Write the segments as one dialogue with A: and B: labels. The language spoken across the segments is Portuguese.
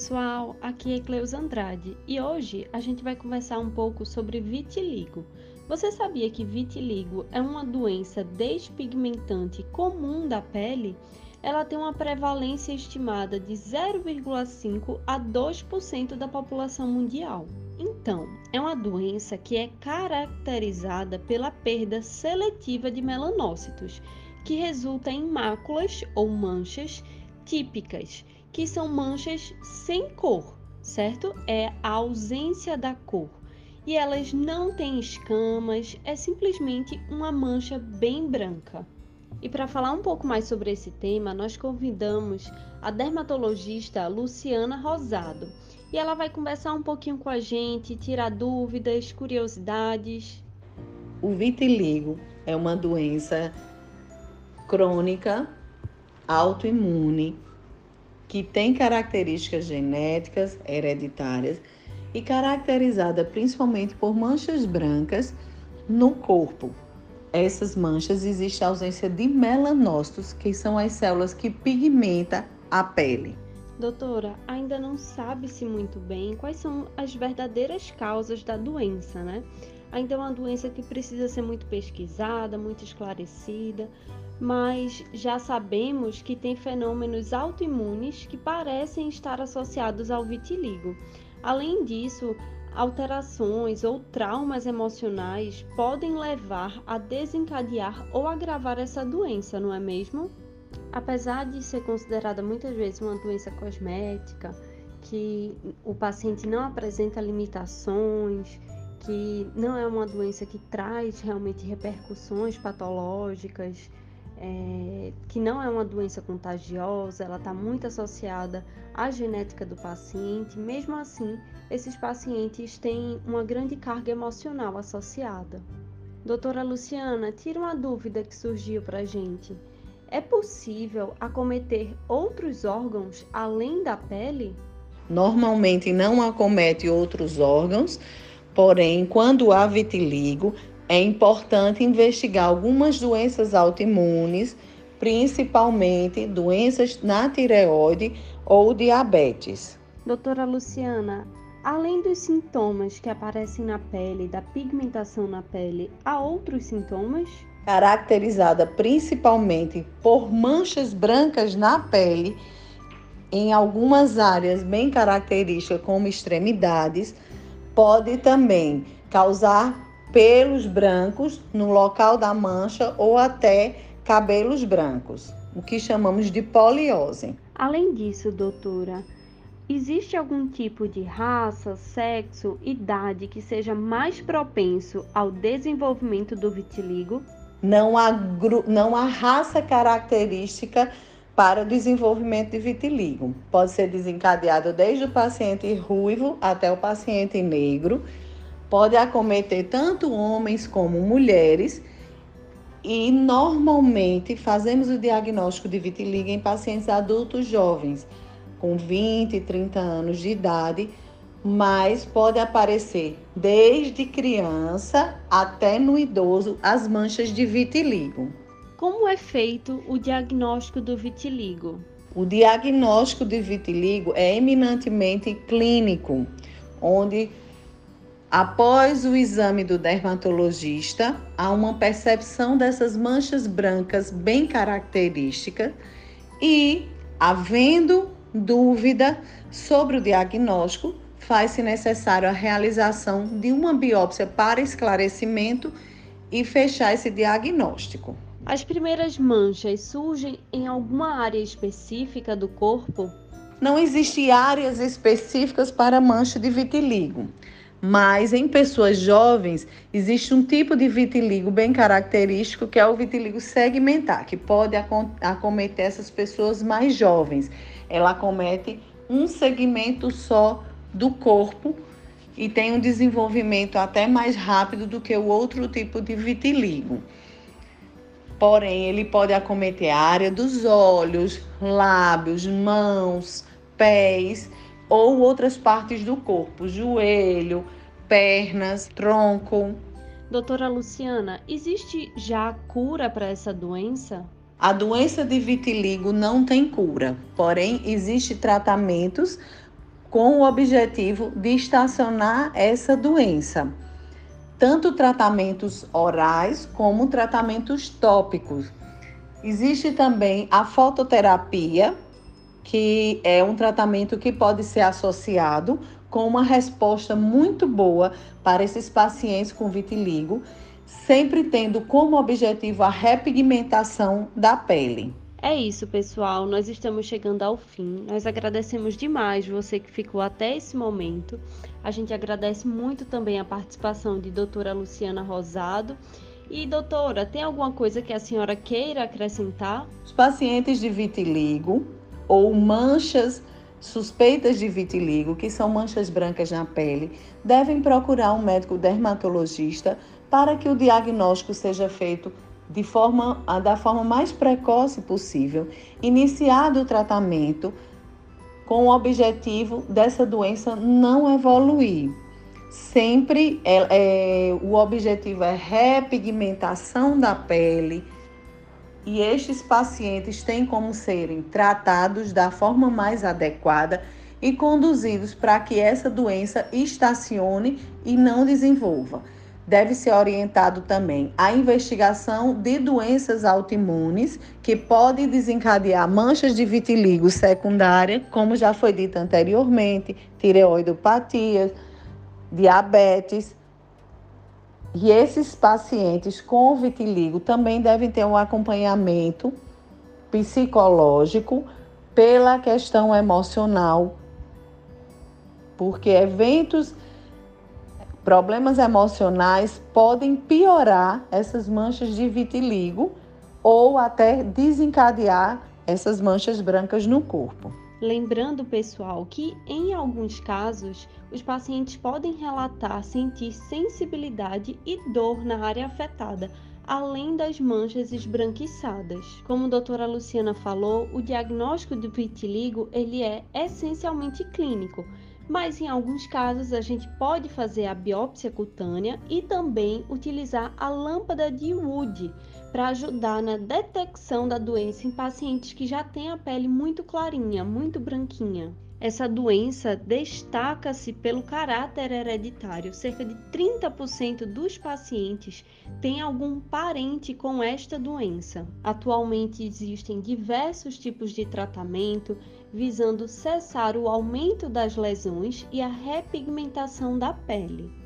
A: Pessoal, aqui é Cleus Andrade e hoje a gente vai conversar um pouco sobre vitiligo. Você sabia que vitiligo é uma doença despigmentante comum da pele? Ela tem uma prevalência estimada de 0,5 a 2% da população mundial. Então, é uma doença que é caracterizada pela perda seletiva de melanócitos, que resulta em máculas ou manchas típicas que são manchas sem cor, certo? É a ausência da cor. E elas não têm escamas, é simplesmente uma mancha bem branca. E para falar um pouco mais sobre esse tema, nós convidamos a dermatologista Luciana Rosado. E ela vai conversar um pouquinho com a gente, tirar dúvidas, curiosidades.
B: O vitiligo é uma doença crônica, autoimune, que tem características genéticas hereditárias e caracterizada principalmente por manchas brancas no corpo. Essas manchas existe a ausência de melanócitos, que são as células que pigmentam a pele.
A: Doutora, ainda não sabe-se muito bem quais são as verdadeiras causas da doença, né? Ainda é uma doença que precisa ser muito pesquisada, muito esclarecida, mas já sabemos que tem fenômenos autoimunes que parecem estar associados ao vitiligo. Além disso, alterações ou traumas emocionais podem levar a desencadear ou agravar essa doença, não é mesmo? Apesar de ser considerada muitas vezes uma doença cosmética, que o paciente não apresenta limitações, que não é uma doença que traz realmente repercussões patológicas, é, que não é uma doença contagiosa, ela está muito associada à genética do paciente. Mesmo assim, esses pacientes têm uma grande carga emocional associada. Doutora Luciana, tira uma dúvida que surgiu para a gente. É possível acometer outros órgãos além da pele?
B: Normalmente não acomete outros órgãos, porém, quando há vitiligo, é importante investigar algumas doenças autoimunes, principalmente doenças na tireoide ou diabetes.
A: Doutora Luciana, além dos sintomas que aparecem na pele, da pigmentação na pele, há outros sintomas?
B: Caracterizada principalmente por manchas brancas na pele, em algumas áreas bem características, como extremidades, pode também causar pelos brancos no local da mancha ou até cabelos brancos, o que chamamos de poliose.
A: Além disso, doutora, existe algum tipo de raça, sexo, idade que seja mais propenso ao desenvolvimento do vitiligo?
B: Não há, não há raça característica para o desenvolvimento de vitiligo. Pode ser desencadeado desde o paciente ruivo até o paciente negro pode acometer tanto homens como mulheres e normalmente fazemos o diagnóstico de vitiligo em pacientes adultos jovens, com 20, 30 anos de idade, mas pode aparecer desde criança até no idoso as manchas de vitiligo.
A: Como é feito o diagnóstico do vitiligo?
B: O diagnóstico de vitiligo é eminentemente clínico, onde Após o exame do dermatologista, há uma percepção dessas manchas brancas bem características e, havendo dúvida sobre o diagnóstico, faz-se necessário a realização de uma biópsia para esclarecimento e fechar esse diagnóstico.
A: As primeiras manchas surgem em alguma área específica do corpo?
B: Não existem áreas específicas para mancha de vitiligo. Mas em pessoas jovens, existe um tipo de vitiligo bem característico, que é o vitiligo segmentar, que pode acometer essas pessoas mais jovens. Ela acomete um segmento só do corpo e tem um desenvolvimento até mais rápido do que o outro tipo de vitiligo. Porém, ele pode acometer a área dos olhos, lábios, mãos, pés ou outras partes do corpo, joelho, pernas, tronco.
A: Doutora Luciana, existe já cura para essa doença?
B: A doença de vitiligo não tem cura, porém existe tratamentos com o objetivo de estacionar essa doença. Tanto tratamentos orais como tratamentos tópicos. Existe também a fototerapia, que é um tratamento que pode ser associado com uma resposta muito boa para esses pacientes com vitiligo, sempre tendo como objetivo a repigmentação da pele.
A: É isso, pessoal. Nós estamos chegando ao fim. Nós agradecemos demais você que ficou até esse momento. A gente agradece muito também a participação de doutora Luciana Rosado. E, doutora, tem alguma coisa que a senhora queira acrescentar?
B: Os pacientes de vitiligo ou manchas suspeitas de vitiligo, que são manchas brancas na pele, devem procurar um médico dermatologista para que o diagnóstico seja feito de forma, da forma mais precoce possível, iniciado o tratamento com o objetivo dessa doença não evoluir. Sempre é, é, o objetivo é repigmentação da pele e estes pacientes têm como serem tratados da forma mais adequada e conduzidos para que essa doença estacione e não desenvolva deve ser orientado também a investigação de doenças autoimunes que podem desencadear manchas de vitiligo secundária, como já foi dito anteriormente, tireoidopatia, diabetes. E esses pacientes com vitiligo também devem ter um acompanhamento psicológico pela questão emocional, porque eventos Problemas emocionais podem piorar essas manchas de vitiligo ou até desencadear essas manchas brancas no corpo.
A: Lembrando, pessoal, que em alguns casos os pacientes podem relatar sentir sensibilidade e dor na área afetada, além das manchas esbranquiçadas. Como a doutora Luciana falou, o diagnóstico do vitiligo ele é essencialmente clínico mas em alguns casos a gente pode fazer a biópsia cutânea e também utilizar a lâmpada de Wood para ajudar na detecção da doença em pacientes que já têm a pele muito clarinha, muito branquinha. Essa doença destaca-se pelo caráter hereditário. Cerca de 30% dos pacientes têm algum parente com esta doença. Atualmente existem diversos tipos de tratamento visando cessar o aumento das lesões e a repigmentação da pele.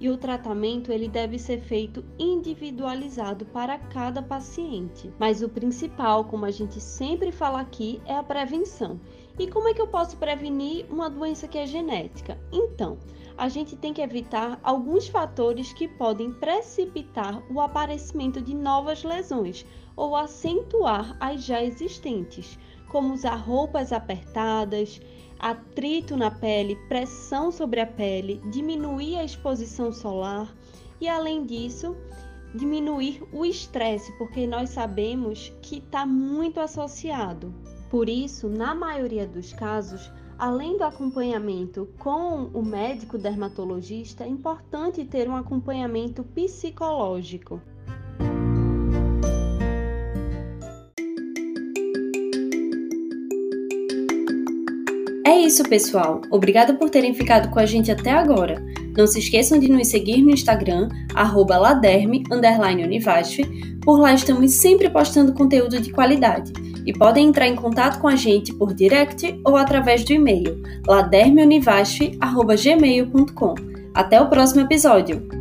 A: E o tratamento ele deve ser feito individualizado para cada paciente. Mas o principal, como a gente sempre fala aqui, é a prevenção. E como é que eu posso prevenir uma doença que é genética? Então, a gente tem que evitar alguns fatores que podem precipitar o aparecimento de novas lesões ou acentuar as já existentes, como usar roupas apertadas, atrito na pele, pressão sobre a pele, diminuir a exposição solar e, além disso, diminuir o estresse, porque nós sabemos que está muito associado. Por isso, na maioria dos casos, além do acompanhamento com o médico dermatologista, é importante ter um acompanhamento psicológico. Isso, pessoal. Obrigada por terem ficado com a gente até agora. Não se esqueçam de nos seguir no Instagram, laderme, Por lá estamos sempre postando conteúdo de qualidade. E podem entrar em contato com a gente por direct ou através do e-mail ladermeunivasf.gmail.com. Até o próximo episódio!